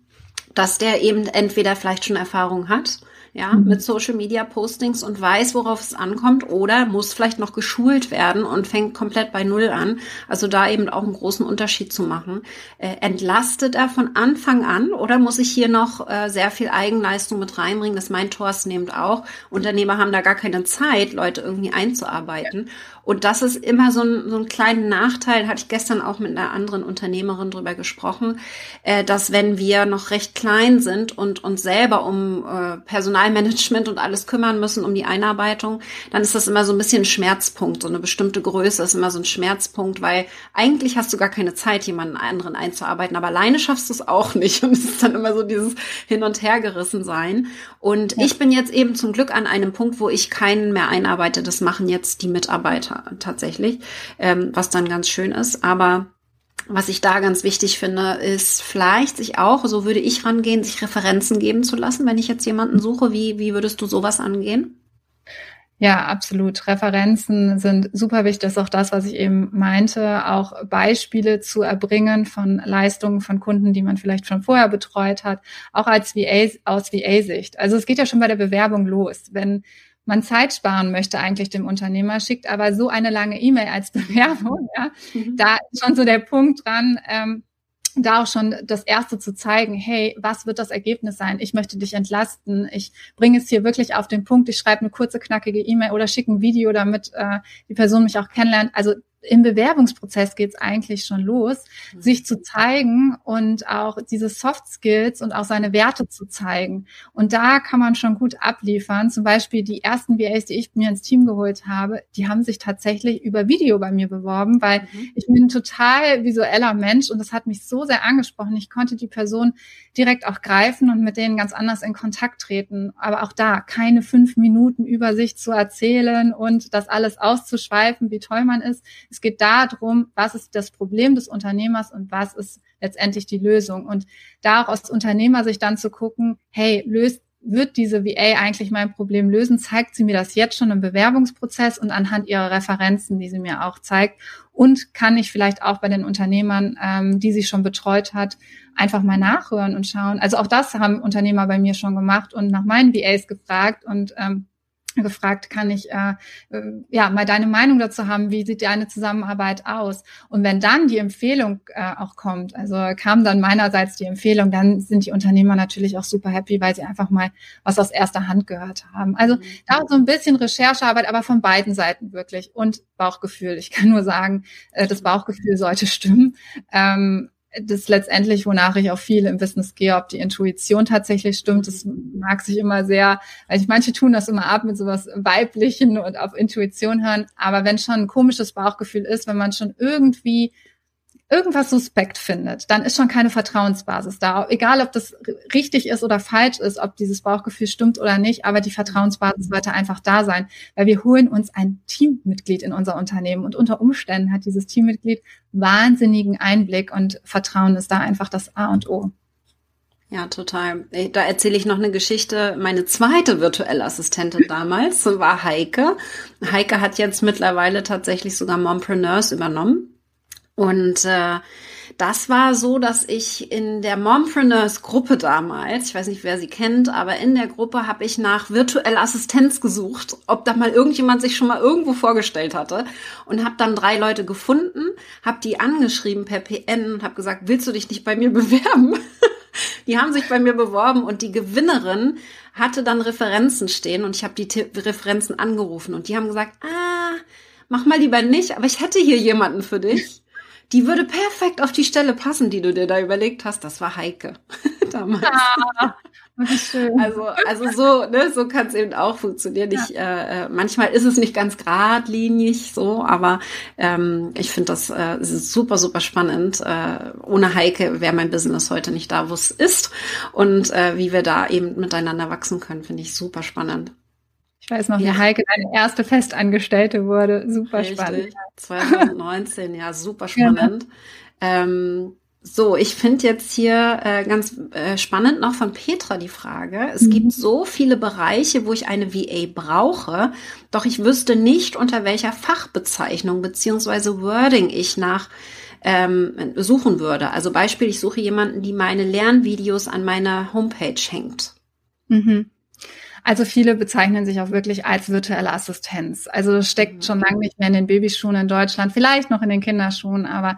dass der eben entweder vielleicht schon Erfahrung hat, ja, mhm. mit Social Media Postings und weiß, worauf es ankommt oder muss vielleicht noch geschult werden und fängt komplett bei Null an. Also da eben auch einen großen Unterschied zu machen. Äh, entlastet er von Anfang an oder muss ich hier noch äh, sehr viel Eigenleistung mit reinbringen? Das meint Thorsten eben auch. Unternehmer haben da gar keine Zeit, Leute irgendwie einzuarbeiten. Und das ist immer so ein, so ein kleiner Nachteil, hatte ich gestern auch mit einer anderen Unternehmerin drüber gesprochen, äh, dass wenn wir noch recht klein sind und uns selber um äh, Personalmanagement und alles kümmern müssen, um die Einarbeitung, dann ist das immer so ein bisschen ein Schmerzpunkt. So eine bestimmte Größe ist immer so ein Schmerzpunkt, weil eigentlich hast du gar keine Zeit, jemanden anderen einzuarbeiten, aber alleine schaffst du es auch nicht. Und es ist dann immer so dieses Hin- und Hergerissen sein. Und ja. ich bin jetzt eben zum Glück an einem Punkt, wo ich keinen mehr einarbeite. Das machen jetzt die Mitarbeiter tatsächlich, ähm, was dann ganz schön ist. Aber was ich da ganz wichtig finde, ist vielleicht sich auch, so würde ich rangehen, sich Referenzen geben zu lassen, wenn ich jetzt jemanden suche. Wie, wie würdest du sowas angehen? Ja, absolut. Referenzen sind super wichtig. Das ist auch das, was ich eben meinte, auch Beispiele zu erbringen von Leistungen von Kunden, die man vielleicht schon vorher betreut hat, auch als VA, aus VA-Sicht. Also es geht ja schon bei der Bewerbung los. Wenn man Zeit sparen möchte eigentlich dem Unternehmer, schickt aber so eine lange E-Mail als Bewerbung. Ja. Mhm. Da ist schon so der Punkt dran, ähm, da auch schon das erste zu zeigen, hey, was wird das Ergebnis sein? Ich möchte dich entlasten. Ich bringe es hier wirklich auf den Punkt. Ich schreibe eine kurze, knackige E-Mail oder schicke ein Video, damit äh, die Person mich auch kennenlernt. Also im Bewerbungsprozess geht es eigentlich schon los, mhm. sich zu zeigen und auch diese Soft Skills und auch seine Werte zu zeigen. Und da kann man schon gut abliefern. Zum Beispiel die ersten VAs, die ich mir ins Team geholt habe, die haben sich tatsächlich über Video bei mir beworben, weil mhm. ich bin ein total visueller Mensch und das hat mich so sehr angesprochen. Ich konnte die Person direkt auch greifen und mit denen ganz anders in Kontakt treten. Aber auch da keine fünf Minuten über sich zu erzählen und das alles auszuschweifen, wie toll man ist es geht darum, was ist das Problem des Unternehmers und was ist letztendlich die Lösung. Und da auch aus Unternehmer sich dann zu gucken, hey, löst wird diese VA eigentlich mein Problem lösen? Zeigt sie mir das jetzt schon im Bewerbungsprozess und anhand ihrer Referenzen, die sie mir auch zeigt? Und kann ich vielleicht auch bei den Unternehmern, ähm, die sie schon betreut hat, einfach mal nachhören und schauen? Also auch das haben Unternehmer bei mir schon gemacht und nach meinen VAs gefragt und ähm, gefragt, kann ich äh, äh, ja mal deine Meinung dazu haben, wie sieht deine Zusammenarbeit aus? Und wenn dann die Empfehlung äh, auch kommt, also kam dann meinerseits die Empfehlung, dann sind die Unternehmer natürlich auch super happy, weil sie einfach mal was aus erster Hand gehört haben. Also mhm. da so ein bisschen Recherchearbeit, aber von beiden Seiten wirklich und Bauchgefühl. Ich kann nur sagen, äh, das Bauchgefühl sollte stimmen. Ähm, das letztendlich, wonach ich auch viel im Business gehe, ob die Intuition tatsächlich stimmt. Das mag sich immer sehr, weil ich manche tun das immer ab mit sowas Weiblichen und auf Intuition hören. Aber wenn schon ein komisches Bauchgefühl ist, wenn man schon irgendwie irgendwas suspekt findet, dann ist schon keine Vertrauensbasis da. Egal, ob das richtig ist oder falsch ist, ob dieses Bauchgefühl stimmt oder nicht, aber die Vertrauensbasis sollte einfach da sein, weil wir holen uns ein Teammitglied in unser Unternehmen und unter Umständen hat dieses Teammitglied wahnsinnigen Einblick und Vertrauen ist da einfach das A und O. Ja, total. Da erzähle ich noch eine Geschichte. Meine zweite virtuelle Assistentin damals war Heike. Heike hat jetzt mittlerweile tatsächlich sogar Mompreneurs übernommen. Und äh, das war so, dass ich in der Mompreneurs Gruppe damals, ich weiß nicht, wer sie kennt, aber in der Gruppe habe ich nach virtueller Assistenz gesucht, ob da mal irgendjemand sich schon mal irgendwo vorgestellt hatte und habe dann drei Leute gefunden, habe die angeschrieben per PN und habe gesagt, willst du dich nicht bei mir bewerben? die haben sich bei mir beworben und die Gewinnerin hatte dann Referenzen stehen und ich habe die Referenzen angerufen und die haben gesagt, ah, mach mal lieber nicht, aber ich hätte hier jemanden für dich die würde perfekt auf die Stelle passen, die du dir da überlegt hast. Das war Heike damals. Schön. Also, also so, ne, so kann es eben auch funktionieren. Ich, äh, äh, manchmal ist es nicht ganz geradlinig so, aber ähm, ich finde das äh, super, super spannend. Äh, ohne Heike wäre mein Business heute nicht da, wo es ist. Und äh, wie wir da eben miteinander wachsen können, finde ich super spannend. Ich weiß noch, wie Heike deine erste Festangestellte wurde. Super Richtig. spannend. 2019, ja, super spannend. Ja. Ähm, so, ich finde jetzt hier äh, ganz äh, spannend noch von Petra die Frage. Es mhm. gibt so viele Bereiche, wo ich eine VA brauche, doch ich wüsste nicht, unter welcher Fachbezeichnung beziehungsweise Wording ich nach ähm, suchen würde. Also Beispiel, ich suche jemanden, die meine Lernvideos an meiner Homepage hängt. Mhm. Also viele bezeichnen sich auch wirklich als virtuelle Assistenz. Also das steckt mhm. schon lange nicht mehr in den Babyschuhen in Deutschland, vielleicht noch in den Kinderschuhen, aber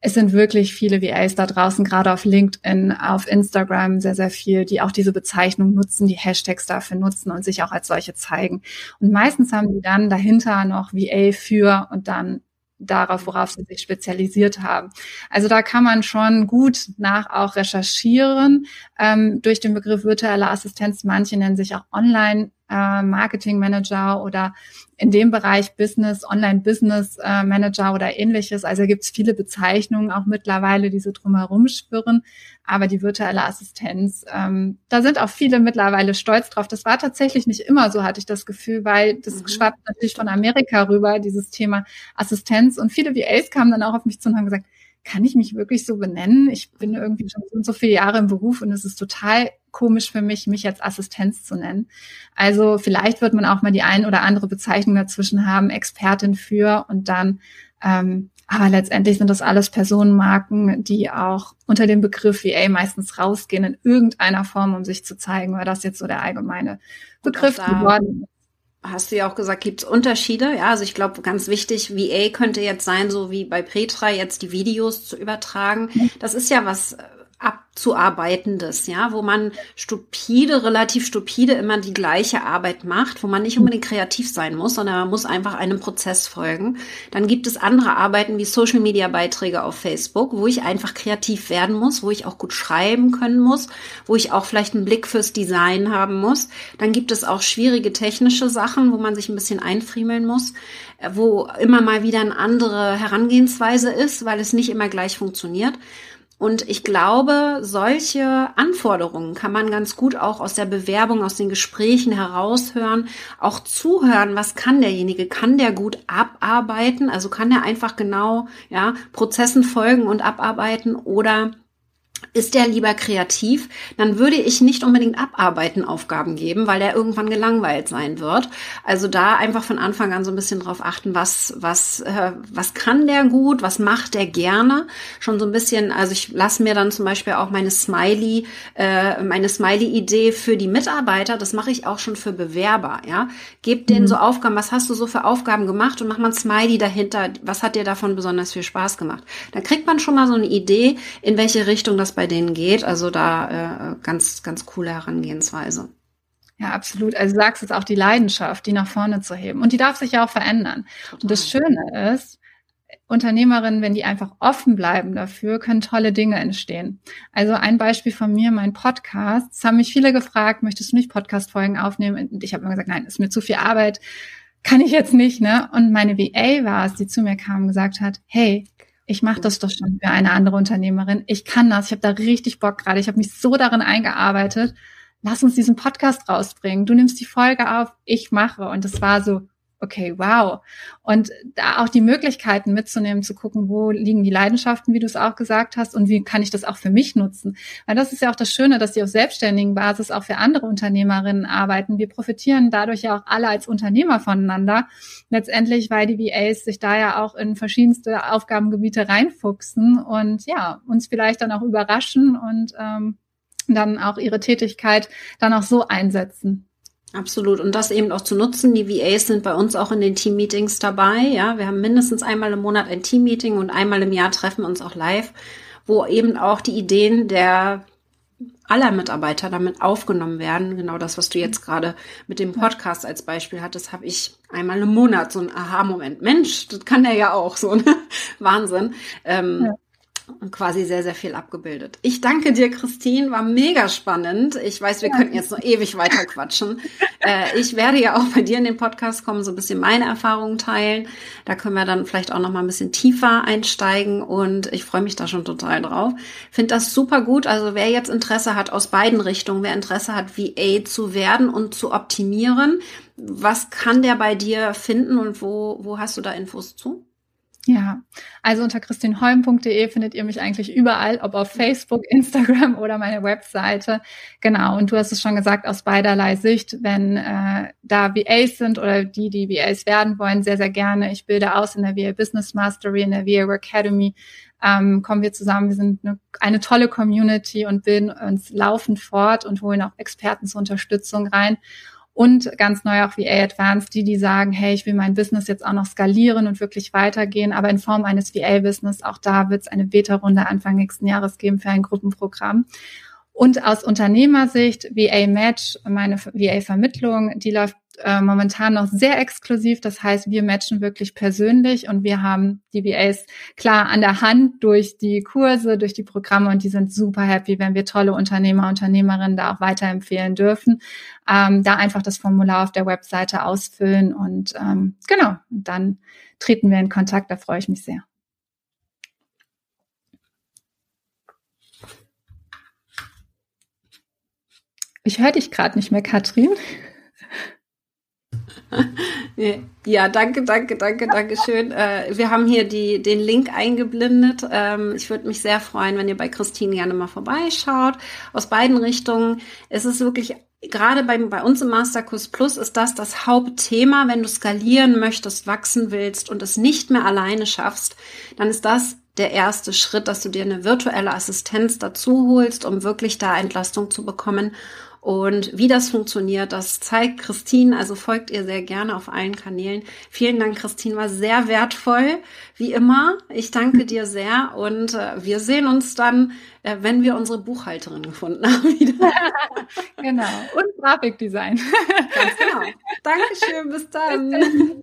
es sind wirklich viele VAs da draußen, gerade auf LinkedIn, auf Instagram sehr, sehr viel, die auch diese Bezeichnung nutzen, die Hashtags dafür nutzen und sich auch als solche zeigen. Und meistens haben die dann dahinter noch VA für und dann darauf, worauf sie sich spezialisiert haben. Also da kann man schon gut nach auch recherchieren ähm, durch den Begriff virtuelle Assistenz. Manche nennen sich auch Online äh, Marketing Manager oder in dem Bereich Business, Online Business äh, Manager oder ähnliches. Also gibt es viele Bezeichnungen auch mittlerweile, die so drumherum schwirren. Aber die virtuelle Assistenz, ähm, da sind auch viele mittlerweile stolz drauf. Das war tatsächlich nicht immer so, hatte ich das Gefühl, weil das mhm. schwappt natürlich von Amerika rüber, dieses Thema Assistenz. Und viele VAs kamen dann auch auf mich zu und haben gesagt, kann ich mich wirklich so benennen? Ich bin irgendwie schon so, so viele Jahre im Beruf und es ist total komisch für mich, mich jetzt Assistenz zu nennen. Also vielleicht wird man auch mal die ein oder andere Bezeichnung dazwischen haben, Expertin für und dann, ähm, aber letztendlich sind das alles Personenmarken, die auch unter dem Begriff VA meistens rausgehen in irgendeiner Form, um sich zu zeigen, weil das jetzt so der allgemeine Begriff geworden ist hast du ja auch gesagt, gibt es Unterschiede. Ja, also ich glaube, ganz wichtig, VA könnte jetzt sein, so wie bei Petra jetzt die Videos zu übertragen. Das ist ja was abzuarbeitendes, ja, wo man stupide, relativ stupide immer die gleiche Arbeit macht, wo man nicht unbedingt kreativ sein muss, sondern man muss einfach einem Prozess folgen. Dann gibt es andere Arbeiten wie Social Media Beiträge auf Facebook, wo ich einfach kreativ werden muss, wo ich auch gut schreiben können muss, wo ich auch vielleicht einen Blick fürs Design haben muss. Dann gibt es auch schwierige technische Sachen, wo man sich ein bisschen einfriemeln muss, wo immer mal wieder eine andere Herangehensweise ist, weil es nicht immer gleich funktioniert. Und ich glaube, solche Anforderungen kann man ganz gut auch aus der Bewerbung, aus den Gesprächen heraushören, auch zuhören, was kann derjenige, kann der gut abarbeiten, also kann er einfach genau, ja, Prozessen folgen und abarbeiten oder ist der lieber kreativ, dann würde ich nicht unbedingt abarbeiten Aufgaben geben, weil der irgendwann gelangweilt sein wird. Also da einfach von Anfang an so ein bisschen drauf achten, was was äh, was kann der gut, was macht der gerne. Schon so ein bisschen, also ich lasse mir dann zum Beispiel auch meine Smiley, äh, meine Smiley-Idee für die Mitarbeiter, das mache ich auch schon für Bewerber. Ja, gebt denen mhm. so Aufgaben. Was hast du so für Aufgaben gemacht und mach mal ein Smiley dahinter. Was hat dir davon besonders viel Spaß gemacht? Dann kriegt man schon mal so eine Idee, in welche Richtung das bei denen geht. Also da äh, ganz, ganz coole Herangehensweise. Ja, absolut. Also du sagst es auch die Leidenschaft, die nach vorne zu heben. Und die darf sich ja auch verändern. Total. Und das Schöne ist, Unternehmerinnen, wenn die einfach offen bleiben dafür, können tolle Dinge entstehen. Also ein Beispiel von mir, mein Podcast. Es haben mich viele gefragt, möchtest du nicht Podcast-Folgen aufnehmen? Und ich habe immer gesagt, nein, ist mir zu viel Arbeit, kann ich jetzt nicht, ne? Und meine VA war es, die zu mir kam und gesagt hat, hey, ich mache das doch schon für eine andere Unternehmerin. Ich kann das. Ich habe da richtig Bock gerade. Ich habe mich so darin eingearbeitet. Lass uns diesen Podcast rausbringen. Du nimmst die Folge auf, ich mache. Und es war so, okay, wow. Und da auch die Möglichkeiten mitzunehmen, zu gucken, wo liegen die Leidenschaften, wie du es auch gesagt hast, und wie kann ich das auch für mich nutzen. Weil das ist ja auch das Schöne, dass die auf selbstständigen Basis auch für andere Unternehmerinnen arbeiten. Wir profitieren dadurch ja auch alle als Unternehmer voneinander. Letztendlich, weil die VAs sich da ja auch in verschiedenste Aufgabengebiete reinfuchsen und ja, uns vielleicht dann auch überraschen und ähm, dann auch ihre Tätigkeit dann auch so einsetzen. Absolut. Und das eben auch zu nutzen. Die VAs sind bei uns auch in den Team-Meetings dabei. Ja, wir haben mindestens einmal im Monat ein Team-Meeting und einmal im Jahr treffen wir uns auch live, wo eben auch die Ideen der aller Mitarbeiter damit aufgenommen werden. Genau das, was du jetzt gerade mit dem Podcast als Beispiel hattest, habe ich einmal im Monat so ein Aha-Moment. Mensch, das kann der ja auch so. Ne? Wahnsinn. Ähm, ja quasi sehr, sehr viel abgebildet. Ich danke dir, Christine, war mega spannend. Ich weiß, wir ja. könnten jetzt noch ewig weiter quatschen. äh, ich werde ja auch bei dir in den Podcast kommen, so ein bisschen meine Erfahrungen teilen. Da können wir dann vielleicht auch noch mal ein bisschen tiefer einsteigen und ich freue mich da schon total drauf. Finde das super gut. Also wer jetzt Interesse hat aus beiden Richtungen, wer Interesse hat, VA zu werden und zu optimieren, was kann der bei dir finden und wo, wo hast du da Infos zu? Ja, also unter christinholm.de findet ihr mich eigentlich überall, ob auf Facebook, Instagram oder meine Webseite. Genau, und du hast es schon gesagt, aus beiderlei Sicht, wenn äh, da VAs sind oder die, die VAs werden wollen, sehr, sehr gerne. Ich bilde aus in der VA Business Mastery, in der VA Work Academy. Ähm, kommen wir zusammen. Wir sind eine, eine tolle Community und bilden uns laufend fort und holen auch Experten zur Unterstützung rein. Und ganz neu auch VA Advanced, die, die sagen, hey, ich will mein Business jetzt auch noch skalieren und wirklich weitergehen, aber in Form eines VA-Business. Auch da wird es eine Beta-Runde Anfang nächsten Jahres geben für ein Gruppenprogramm. Und aus Unternehmersicht, VA Match, meine VA-Vermittlung, die läuft äh, momentan noch sehr exklusiv. Das heißt, wir matchen wirklich persönlich und wir haben die VAs klar an der Hand durch die Kurse, durch die Programme und die sind super happy, wenn wir tolle Unternehmer, Unternehmerinnen da auch weiterempfehlen dürfen. Ähm, da einfach das Formular auf der Webseite ausfüllen und ähm, genau, dann treten wir in Kontakt. Da freue ich mich sehr. Ich höre dich gerade nicht mehr, Katrin. Ja, danke, danke, danke, danke schön. Äh, wir haben hier die, den Link eingeblendet. Ähm, ich würde mich sehr freuen, wenn ihr bei Christine gerne mal vorbeischaut. Aus beiden Richtungen. Es ist wirklich gerade bei, bei uns im Masterkurs Plus ist das das Hauptthema. Wenn du skalieren möchtest, wachsen willst und es nicht mehr alleine schaffst, dann ist das der erste Schritt, dass du dir eine virtuelle Assistenz dazu holst, um wirklich da Entlastung zu bekommen und wie das funktioniert, das zeigt Christine, also folgt ihr sehr gerne auf allen Kanälen. Vielen Dank, Christine, war sehr wertvoll, wie immer. Ich danke dir sehr und äh, wir sehen uns dann, äh, wenn wir unsere Buchhalterin gefunden haben. Wieder. genau. Und Grafikdesign. Ganz genau. Dankeschön, bis dann.